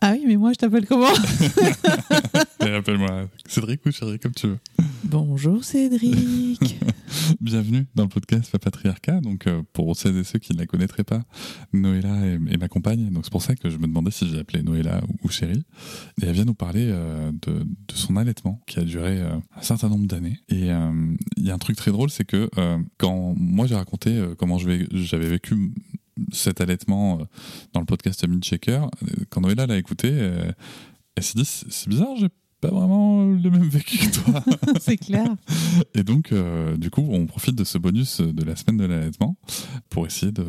Ah oui, mais moi, je t'appelle comment Appelle-moi Cédric ou chérie, comme tu veux. Bonjour Cédric. Bienvenue dans le podcast Papatriarcat. Donc, euh, pour celles et ceux qui ne la connaîtraient pas, Noëlla est, est ma compagne. Donc, c'est pour ça que je me demandais si j'ai appelé Noëlla ou, ou chérie. Et elle vient nous parler euh, de, de son allaitement qui a duré euh, un certain nombre d'années. Et il y a un truc très drôle, c'est que quand moi j'ai raconté comment j'avais vécu cet allaitement euh, dans le podcast euh, quand Noëlla l'a écouté, euh, elle s'est dit c'est c'est bizarre, j'ai pas vraiment le même vécu que toi. C'est clair. Et donc, euh, du coup, on profite de ce bonus de la semaine de l'allaitement pour essayer de,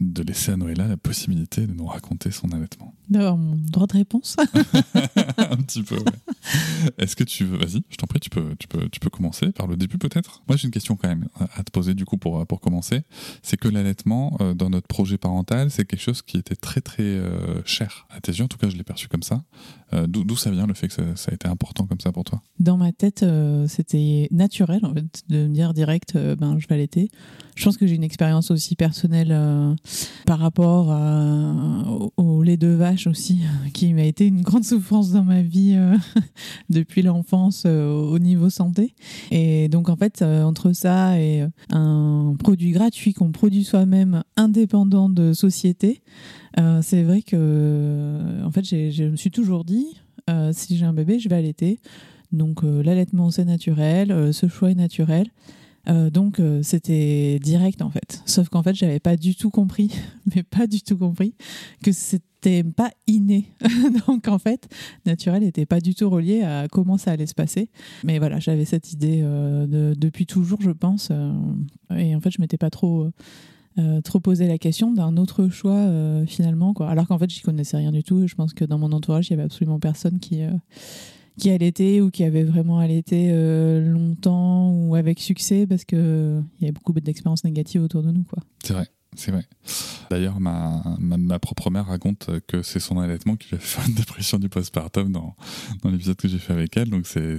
de laisser à Noëlla la possibilité de nous raconter son allaitement. D'avoir mon droit de réponse. Un petit peu, ouais. Est-ce que tu veux... Vas-y, je t'en prie, tu peux, tu, peux, tu peux commencer par le début peut-être? Moi, j'ai une question quand même à te poser du coup pour, pour commencer. C'est que l'allaitement, euh, dans notre projet parental, c'est quelque chose qui était très très euh, cher à tes yeux. En tout cas, je l'ai perçu comme ça. Euh, D'où d'où ça vient le fait que ça, ça a été important comme ça pour toi? Dans ma tête, euh, c'était naturel en fait, de me dire direct, ben, je vais allaiter. Je pense que j'ai une expérience aussi personnelle par rapport au, lait de vache aussi, qui m'a été une grande souffrance dans ma vie euh, depuis l'enfance euh, au niveau santé. Et donc en fait, euh, entre ça et un produit gratuit qu'on produit soi-même, indépendant de société, c'est vrai que en fait, je me suis toujours dit, si j'ai un bébé, je vais allaiter. Donc l'allaitement c'est naturel, ce choix est naturel. Euh, donc euh, c'était direct en fait. Sauf qu'en fait j'avais pas du tout compris, mais pas du tout compris que c'était pas inné. donc en fait naturel n'était pas du tout relié à comment ça allait se passer. Mais voilà j'avais cette idée euh, de- depuis toujours je pense. et en fait je m'étais pas trop trop posé la question d'un autre choix finalement quoi. Alors qu'en fait j'y connaissais rien du tout. Je pense que dans mon entourage il y avait absolument personne qui qui allaitait ou qui avait vraiment allaité euh, longtemps ou avec succès parce que euh, y avait beaucoup d'expériences négatives autour de nous quoi. C'est vrai, c'est vrai. D'ailleurs, ma, ma, propre mère raconte que c'est son allaitement qui lui a fait une dépression du postpartum dans, dans l'épisode que j'ai fait avec elle, donc c'est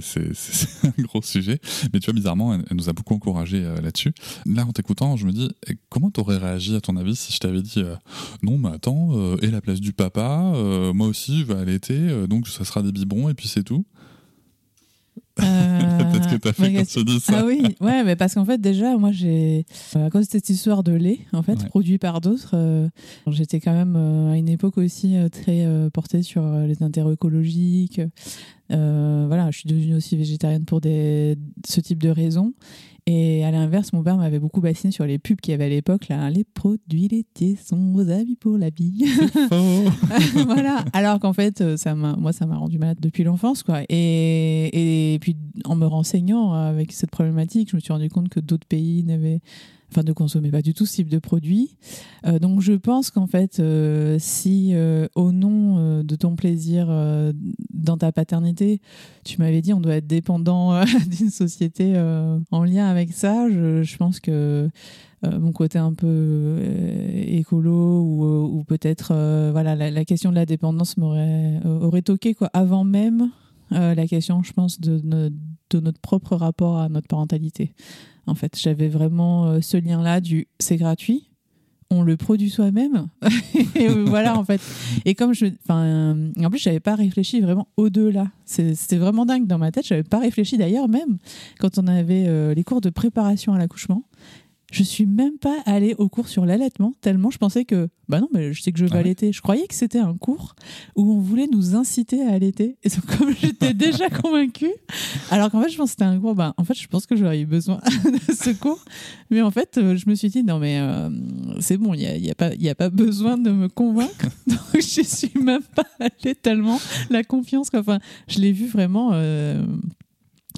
un gros sujet. Mais tu vois, bizarrement, elle, nous a beaucoup encouragé là-dessus. Là, en t'écoutant, je me dis, eh, comment t'aurais réagi à ton avis si je t'avais dit, euh, non, mais attends, euh, et la place du papa, euh, moi aussi, je vais allaiter, euh, donc ça sera des biberons, et puis c'est tout? Peut-être que t'as fait quand tu dis ça. Euh, Ah oui, ouais, mais parce qu'en fait déjà, moi j'ai, à cause de cette histoire de lait, en fait, Ouais. produit par d'autres, euh, j'étais quand même euh, à une époque aussi euh, très euh, portée sur euh, les intérêts écologiques. Euh, voilà, je suis devenue aussi végétarienne pour des, ce type de raisons. Et à l'inverse, mon père m'avait beaucoup bassiné sur les pubs qu'il y avait à l'époque, là, les produits laitiers sont vos amis pour la vie. Voilà. Alors qu'en fait, euh, ça m'a, moi, ça m'a rendu malade depuis l'enfance, quoi. Et, et puis, en me renseignant avec cette problématique, je me suis rendu compte que d'autres pays n'avaient, enfin ne consommait pas du tout ce type de produit. Euh, donc je pense qu'en fait, euh, si euh, au nom de ton plaisir dans ta paternité, tu m'avais dit on doit être dépendant d'une société en lien avec ça, je, pense que mon côté un peu écolo ou, peut-être voilà la, question de la dépendance m'aurait aurait toqué quoi avant même la question, je pense, de, notre propre rapport à notre parentalité. En fait, j'avais vraiment euh, ce lien-là du c'est gratuit, on le produit soi-même. et voilà, en fait. Et comme je. Plus, je n'avais pas réfléchi vraiment au-delà. C'était vraiment dingue dans ma tête. Je n'avais pas réfléchi d'ailleurs, même quand on avait euh, les cours de préparation à l'accouchement je suis même pas allée au cours sur l'allaitement, tellement je pensais que, bah non, mais je sais que je vais ah allaiter. Je croyais que c'était un cours où on voulait nous inciter à allaiter. Et donc, comme j'étais déjà convaincue, alors qu'en fait, je pense que c'était un cours, bah, en fait, je pense que j'aurais eu besoin de ce cours. Mais en fait, euh, je me suis dit, non, mais euh, c'est bon, il n'y a, y a, pas, y a pas besoin de me convaincre. donc, je suis même pas allée tellement la confiance. Enfin, je l'ai vu vraiment. Euh,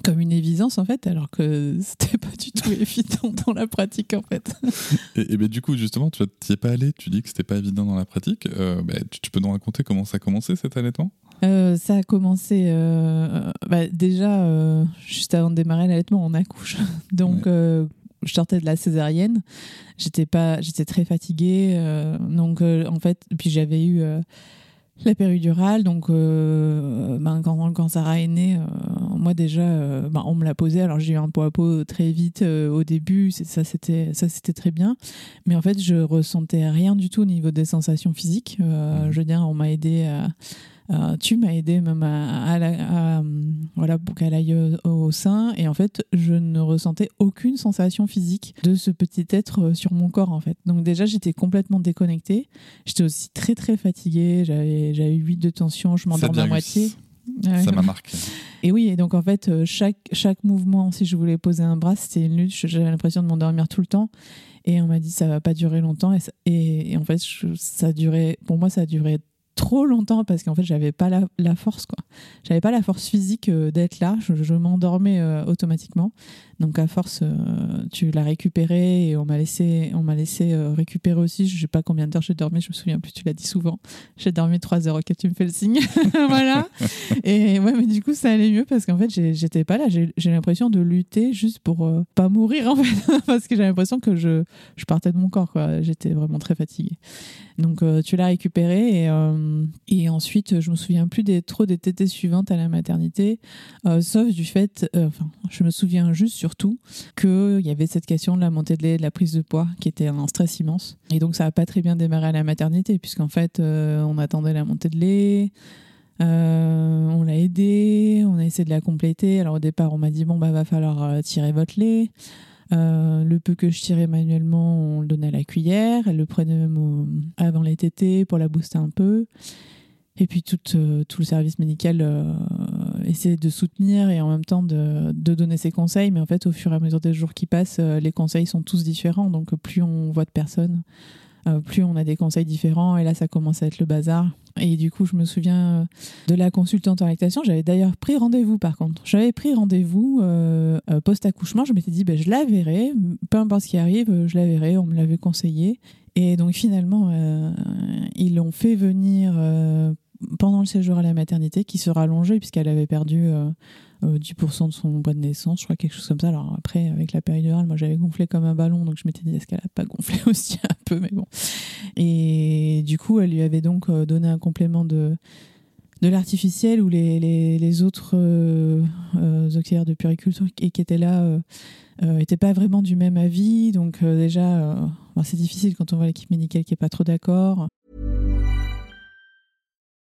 comme une évidence en fait, alors que c'était pas du tout évident dans la pratique en fait. et, ben, du coup, justement, tu n'y es pas allé, tu dis que c'était pas évident dans la pratique. Euh, ben, tu, peux nous raconter comment ça a commencé cet allaitement? Euh, Ça a commencé euh, bah, déjà juste avant de démarrer l'allaitement, on accouche. Donc. je sortais de la césarienne, j'étais pas, j'étais très fatiguée, donc en fait, puis j'avais eu la péridurale, donc euh, ben, quand, quand, Sarah est née, euh, moi déjà, euh, ben, on me l'a posé. Alors j'ai eu un pot à pot très vite au début, ça c'était ça c'était très bien, mais en fait je ressentais rien du tout au niveau des sensations physiques. Mmh. Je veux dire, on m'a aidé à euh, tu m'as aidé même à, voilà pour qu'elle aille au, sein et en fait je ne ressentais aucune sensation physique de ce petit être euh, sur mon corps en fait donc déjà j'étais complètement déconnectée j'étais aussi très très fatiguée j'avais j'avais 8 de tension je m'endormais à moitié ça m'a marqué. Et oui, et donc en fait, euh, chaque, chaque mouvement, si je voulais poser un bras, c'était une lutte. J'avais l'impression de m'endormir tout le temps. Et on m'a dit, ça va pas durer longtemps. Et, et, en fait, ça a duré, pour moi, ça a duré trop longtemps parce qu'en fait j'avais pas la, force quoi. J'avais pas la force physique euh, d'être là. Je, m'endormais euh, automatiquement donc à force euh, tu l'as récupéré et on m'a laissé on m'a laissé récupérer aussi. Je sais pas combien d'heures j'ai dormi. Je me souviens plus tu l'as dit souvent. J'ai dormi 3 heures ok tu me fais le signe. Voilà. Et ouais mais du coup ça allait mieux parce qu'en fait j'étais pas là. J'ai l'impression de lutter juste pour pas mourir en fait. Parce que j'ai l'impression que je, je partais de mon corps quoi. J'étais vraiment très fatiguée. Donc tu l'as récupéré et euh, et ensuite, je me souviens plus des, trop des tétées suivantes à la maternité, euh, sauf du fait, euh, enfin, je me souviens juste surtout qu'il y avait cette question de la montée de lait, de la prise de poids, qui était un stress immense. Et donc, ça n'a pas très bien démarré à la maternité, puisqu'en fait, on attendait la montée de lait. on l'a aidé, on a essayé de la compléter. Alors au départ, on m'a dit bon bah va falloir tirer votre lait. Euh, le peu que je tirais manuellement, on le donnait à la cuillère. Elle le prenait même avant les tétés pour la booster un peu. Et puis tout, euh, tout le service médical euh, essayait de soutenir et en même temps de, donner ses conseils. Mais en fait, au fur et à mesure des jours qui passent, les conseils sont tous différents. Donc plus on voit de personnes, euh, plus on a des conseils différents. Et là, ça commence à être le bazar. Et du coup, je me souviens euh, de la consultante en lactation. J'avais d'ailleurs pris rendez-vous, par contre. J'avais pris rendez-vous euh, post-accouchement. Je m'étais dit, ben, je la verrai. Peu importe ce qui arrive, je la verrai. On me l'avait conseillé. Et donc, finalement, ils l'ont fait venir pendant le séjour à la maternité, qui se rallongeait puisqu'elle avait perdu 10% euh, de son poids de naissance, je crois quelque chose comme ça. Alors après, avec la péridurale, moi j'avais gonflé comme un ballon, donc je m'étais dit est-ce qu'elle a pas gonflé aussi un peu, mais bon. Et du coup, elle lui avait donc euh, donné un complément de de l'artificiel où les, les, les autres euh, auxiliaires de puriculture qui, qui étaient là n'étaient pas vraiment du même avis. Donc déjà, c'est difficile quand on voit l'équipe médicale qui est pas trop d'accord.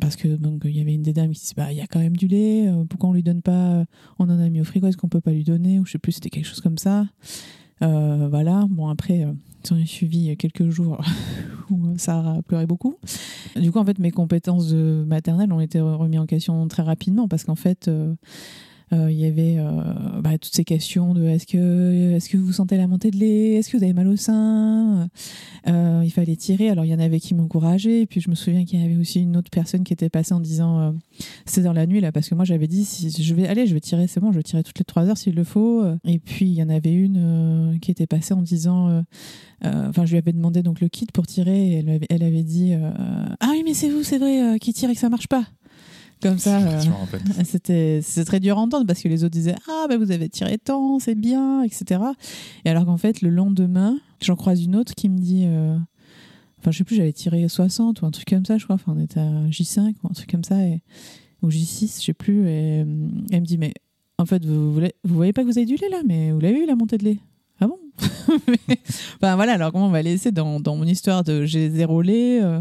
Parce que il y avait une des dames qui disait bah il y a quand même du lait, euh, pourquoi on lui donne pas On en a mis au frigo, est-ce qu'on peut pas lui donner Ou je sais plus, c'était quelque chose comme ça. Euh, voilà. Bon après, euh, j'en ai suivi quelques jours où a pleuré beaucoup. Du coup en fait mes compétences de maternelle ont été remises en question très rapidement parce qu'en fait euh, euh, il y avait euh, bah, toutes ces questions de est-ce que, est-ce que vous sentez la montée de lait? Est-ce que vous avez mal au sein? Euh, Il fallait tirer. Alors, il y en avait qui m'encourageaient. Et puis, je me souviens qu'il y avait aussi une autre personne qui était passée en disant euh, c'est dans la nuit, là, parce que moi, j'avais dit si je vais aller, je vais tirer, c'est bon, je vais tirer toutes les trois heures s'il le faut. Et puis, il y en avait une euh, qui était passée en disant euh, euh, enfin, je lui avais demandé donc le kit pour tirer. Et elle, avait, elle avait dit euh, Ah oui, mais c'est vous, c'est vrai, euh, qui tire et que ça marche pas. Comme ça. euh, rappelle. c'était c'est très dur à entendre parce que les autres disaient ah ben vous avez tiré tant c'est bien etc et alors qu'en fait le lendemain j'en croise une autre qui me dit euh, enfin je sais plus j'avais tiré 60 ou un truc comme ça je crois enfin on était à J5 ou un truc comme ça et, ou J6 je sais plus et euh, elle me dit mais en fait vous, vous, vous voyez pas que vous avez du lait là? Mais vous l'avez eu la montée de lait? Ah bon Enfin voilà, alors comment on va laisser dans, dans mon histoire de j'ai zéro lait. euh,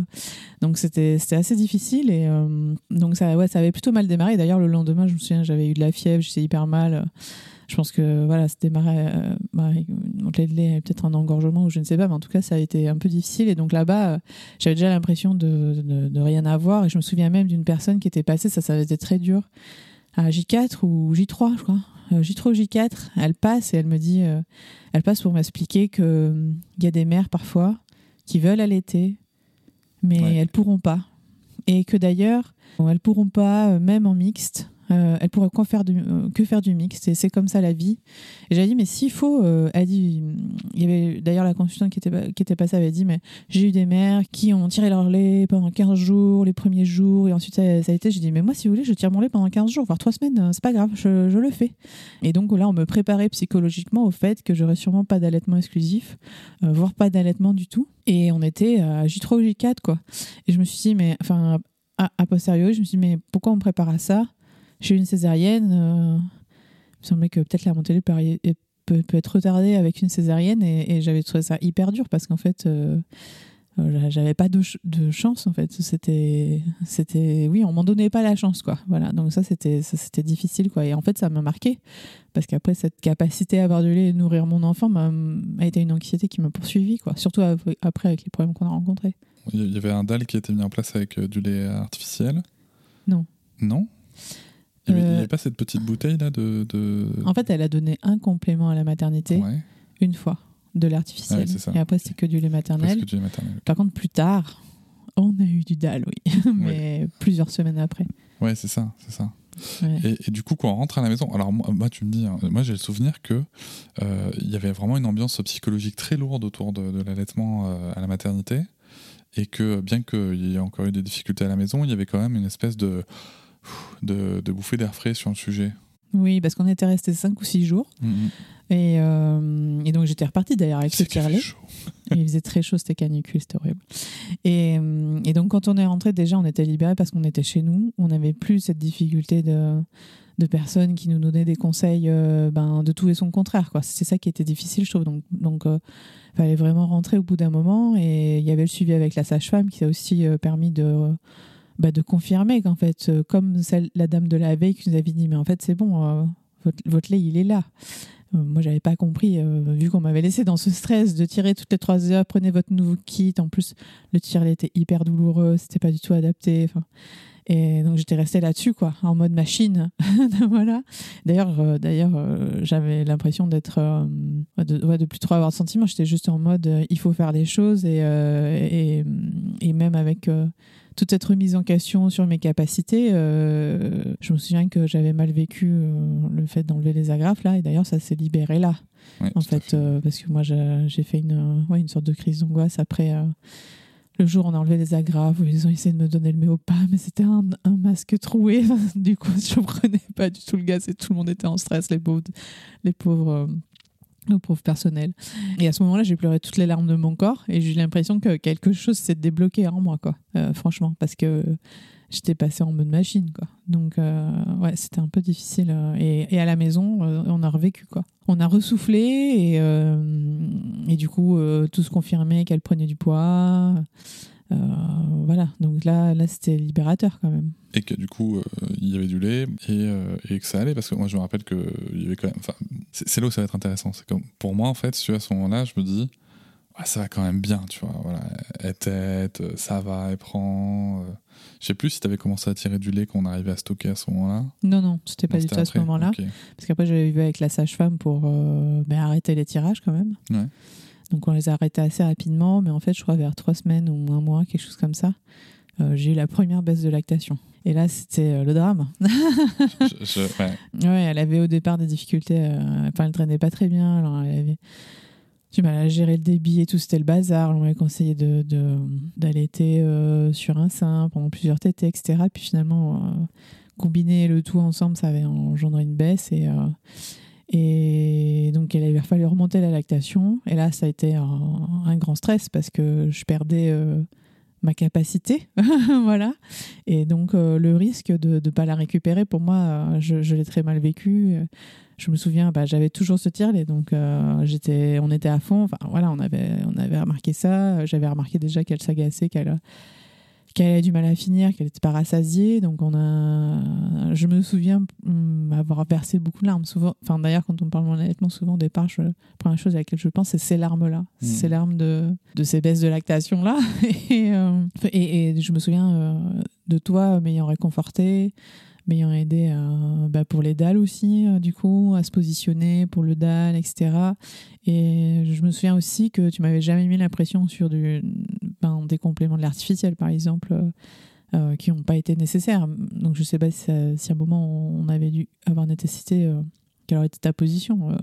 donc c'était c'était assez difficile et euh, donc ça ouais ça avait plutôt mal démarré. D'ailleurs le lendemain je me souviens j'avais eu de la fièvre, j'étais hyper mal. Je pense que voilà c'était démarré euh, bah, une montée de lait, peut-être un engorgement ou je ne sais pas, mais en tout cas ça a été un peu difficile et donc là-bas euh, j'avais déjà l'impression de, de, de rien avoir et je me souviens même d'une personne qui était passée, ça ça avait été très dur à J4 ou J3 je crois. Euh, J3 ou J4, elle passe et elle me dit, euh, elle passe pour m'expliquer que euh, y a des mères parfois qui veulent allaiter, mais Ouais. elles pourront pas. Et que d'ailleurs, elles pourront pas, même en mixte, euh, elles pourraient quoi faire du, euh, que faire du. Et c'est comme ça la vie. Et j'ai dit, mais s'il faut, euh, elle dit, il y avait d'ailleurs la consultante qui était, qui était passée avait dit, mais j'ai eu des mères qui ont tiré leur lait pendant 15 jours, les premiers jours, et ensuite ça, a été, j'ai dit, mais moi, si vous voulez, je tire mon lait pendant 15 jours, voire 3 semaines, euh, c'est pas grave, je, je le fais. Et donc là, on me préparait psychologiquement au fait que j'aurais sûrement pas d'allaitement exclusif, voire pas d'allaitement du tout. Et on était à J3 ou J4, quoi. Et je me suis dit, mais, enfin, à posteriori, je me suis dit, mais pourquoi on me prépare à ça? J'ai eu une césarienne, euh, il me semblait que peut-être la montée lait peut, peut, être retardée avec une césarienne, et, et j'avais trouvé ça hyper dur parce qu'en fait, euh, euh, j'avais pas de, ch- de chance en fait. C'était c'était oui on m'en donnait pas la chance quoi. Voilà. Donc ça c'était c'était difficile quoi. Et en fait ça m'a marqué parce qu'après cette capacité à avoir du lait et nourrir mon enfant a été une anxiété qui m'a poursuivi quoi. Surtout après avec les problèmes qu'on a rencontrés. Il y avait un dalle qui a été mis en place avec du lait artificiel? Non. Non? Il n'y avait, Euh, avait pas cette petite bouteille là de. de... en fait elle a donné un complément à la maternité ouais, une fois de l'artificiel Ouais, c'est et après c'était que du lait maternel presque du lait maternel. par contre plus tard on a eu du dalle oui mais plusieurs semaines après Ouais, c'est ça, c'est ça. Ouais. Et, et du coup, quand on rentre à la maison, alors moi, moi, tu me dis, hein, moi j'ai le souvenir que euh, il y avait vraiment une ambiance psychologique très lourde autour de, de l'allaitement euh, à la maternité, et que bien qu'il y ait encore eu des difficultés à la maison, il y avait quand même une espèce de de, de bouffée d'air frais sur le sujet. oui parce qu'on était resté 5 ou 6 jours Et, euh, et donc j'étais repartie d'ailleurs avec ce C'est chaud. Il faisait très chaud, c'était canicule, c'était horrible. Et, euh, et donc quand on est rentré, déjà on était libérés parce qu'on était chez nous. On n'avait plus cette difficulté de, de personnes qui nous donnaient des conseils euh, ben, de tout et son contraire. C'était ça qui était difficile, je trouve. Donc donc euh, fallait vraiment rentrer au bout d'un moment. Et il y avait le suivi avec la sage-femme qui a aussi permis de bah, de confirmer qu'en fait, euh, comme la dame de la veille qui nous avait dit, mais en fait c'est bon, euh, votre, lait il est là. Euh, moi, j'avais pas compris, vu qu'on m'avait laissé dans ce stress de tirer toutes les trois heures, prenez votre nouveau kit. En plus, le tirer était hyper douloureux, c'était pas du tout adapté. Et donc j'étais restée là-dessus, quoi, en mode machine. voilà. D'ailleurs, j'avais l'impression d'être, de, ouais, de plus trop avoir de sentiments. J'étais juste en mode, il faut faire des choses et, et, même avec toute cette remise en question sur mes capacités, euh, je me souviens que j'avais mal vécu euh, le fait d'enlever les agrafes là, et d'ailleurs ça s'est libéré là, Ouais, en fait, euh, parce que moi j'ai fait une, ouais, une sorte de crise d'angoisse après le jour où on a enlevé les agrafes, où ils ont essayé de me donner le méopa, mais c'était un, un masque troué, du coup je comprenais pas du tout le gaz et tout le monde était en stress, les pauvres, les pauvres. Le pauvre personnel. Et à ce moment-là, j'ai pleuré toutes les larmes de mon corps et j'ai eu l'impression que quelque chose s'est débloqué en moi, quoi. Euh, franchement, parce que j'étais passée en mode machine, quoi. Donc, euh, ouais, c'était un peu difficile. euh, et, à la maison, on a revécu, quoi. On a ressoufflé et, et du coup, tout se confirmait qu'elle prenait du poids. Voilà, donc là, là c'était libérateur quand même. Et que du coup, il y avait du lait et, et, que ça allait, parce que moi je me rappelle que il y avait quand même. C'est là où ça va être intéressant. C'est comme pour moi en fait, si à ce moment-là, je me dis, ah, ça va quand même bien, tu vois. Voilà, elle tête, ça va, elle prend. Je sais plus si tu avais commencé à tirer du lait qu'on arrivait à stocker à ce moment-là. Non, non, c'était pas du tout à ce moment-là. Parce qu'après, j'avais vu avec la sage-femme pour ben, arrêter les tirages quand même. Ouais. Donc on les a arrêtés assez rapidement, mais en fait, je crois vers trois semaines ou un mois, quelque chose comme ça, euh, j'ai eu la première baisse de lactation. Et là, c'était euh, le drame. je, ouais. elle avait au départ des difficultés. Euh, enfin, elle traînait pas très bien. Alors, elle avait du mal à gérer le débit et tout. C'était le bazar. On m'avait conseillé de, d'allaiter sur un sein pendant plusieurs tétés, etc. Puis finalement, combiner le tout ensemble, ça avait engendré une baisse. Et et donc, il avait fallu remonter la lactation. Et là, ça a été un, grand stress parce que je perdais euh, ma capacité. voilà. Et donc, euh, le risque de ne pas la récupérer, pour moi, euh, je, l'ai très mal vécu. Je me souviens, bah, j'avais toujours ce tire donc j'étais, on était à fond. Enfin, voilà, on avait, on avait remarqué ça. J'avais remarqué déjà qu'elle s'agaçait, qu'elle qu'elle avait du mal à finir, qu'elle était pas rassasiée. Donc on a, je me souviens hum, avoir versé beaucoup de larmes. Souvent, enfin d'ailleurs quand on parle d'allaitement, souvent au départ, je, la première chose à laquelle je pense, c'est ces larmes-là, mmh. ces larmes de, de ces baisses de lactation là. Euh, et, et, je me souviens euh, de toi m'ayant réconforté, m'ayant aidé euh, bah, pour les dalles aussi, euh, du coup, à se positionner pour le dalle, etc. Et je me souviens aussi que tu m'avais jamais mis la pression sur du, des compléments de l'artificiel, par exemple, euh, qui n'ont pas été nécessaires. Donc je sais pas si, à un moment on avait dû avoir nécessité, quelle aurait été ta position.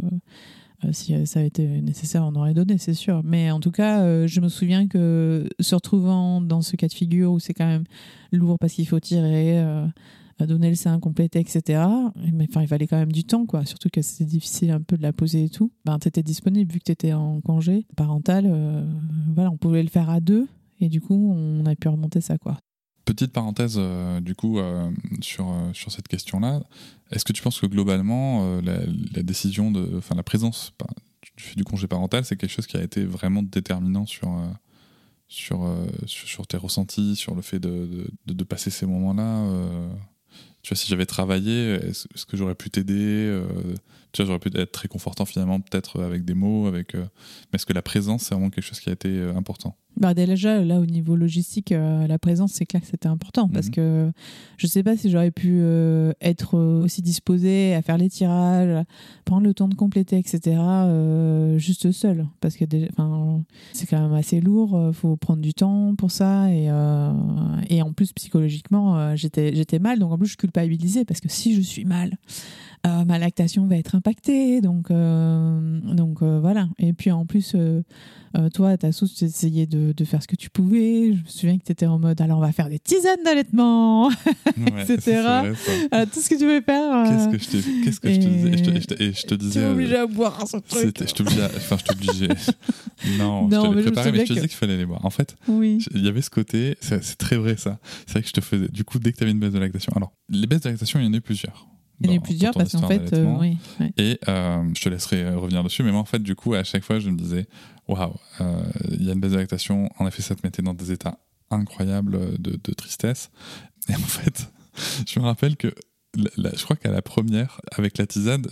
si ça avait été nécessaire, on aurait donné, c'est sûr. Mais en tout cas, je me souviens que se retrouvant dans ce cas de figure où c'est quand même lourd parce qu'il faut tirer, donner le sein, compléter, etc. Mais enfin, il fallait quand même du temps, quoi. Surtout que c'était difficile un peu de la poser et tout. Ben, tu étais disponible vu que tu étais en congé parental. Euh, voilà, on pouvait le faire à deux. Et du coup, on a pu remonter ça, quoi. Petite parenthèse, euh, du coup, euh, sur, sur cette question-là. Est-ce que tu penses que globalement, la, décision de. Enfin, la présence du, du congé parental, c'est quelque chose qui a été vraiment déterminant sur sur, sur, tes ressentis, sur le fait de, de, de passer ces moments-là tu vois, si j'avais travaillé, est-ce que j'aurais pu t'aider euh, Tu vois, j'aurais pu être très confortant finalement, peut-être avec des mots, avec. Euh, mais est-ce que la présence, c'est vraiment quelque chose qui a été euh, important? Bah déjà, là, au niveau logistique, euh, la présence, c'est clair que c'était important parce mhm. que je sais pas si j'aurais pu euh, être aussi disposée à faire les tirages, prendre le temps de compléter, etc., euh, juste seule. Parce que c'est quand même assez lourd, faut prendre du temps pour ça. Et, et en plus, psychologiquement, j'étais, j'étais mal, donc en plus, je culpabilisais parce que si je suis mal, ma lactation va être impactée. Donc, donc voilà. Et puis en plus, euh, toi, ta sauce, tu essayais de, de, faire ce que tu pouvais. Je me souviens que tu étais en mode alors on va faire des tisanes d'allaitement, etc. Euh, tout ce que tu veux faire. Euh, qu'est-ce que je, qu'est-ce que je te disais? Je te, et je te disais. Tu obligé à boire ce truc. Je t'obligeais. Enfin, je t'obligeais. non, non, je te l'ai préparé, mais je te disais qu'il fallait les boire. En fait, oui. il y avait ce côté. C'est très vrai ça. C'est vrai que je te faisais. Du coup, dès que tu avais une baisse de lactation. Alors, les baisses de lactation, il y en a eu plusieurs. Il y en a eu plusieurs parce qu'en fait, oui, Et je te laisserai revenir dessus, mais moi, en fait, du coup, à chaque fois, je me disais, waouh, euh, il y a une baisse de lactation. En effet, ça te mettait dans des états incroyables de, tristesse. Et en fait, je me rappelle que je crois qu'à la première, avec la tisane,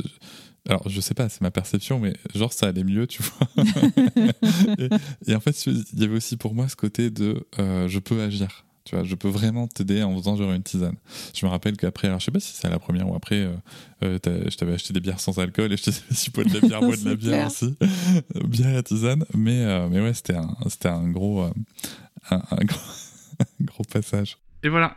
alors je sais pas, c'est ma perception, mais genre ça allait mieux, tu vois. et, en fait, il y avait aussi pour moi ce côté de euh, je peux agir. Tu vois, je peux vraiment t'aider en faisant genre une tisane. Je me rappelle qu'après, alors je sais pas si c'est à la première ou après, euh, euh je t'avais acheté des bières sans alcool et je t'ai dit si de la bière, bois de la bière aussi. bière et tisane. Mais, euh, mais ouais, c'était un, c'était un gros, euh, un, un gros, gros passage. Et voilà,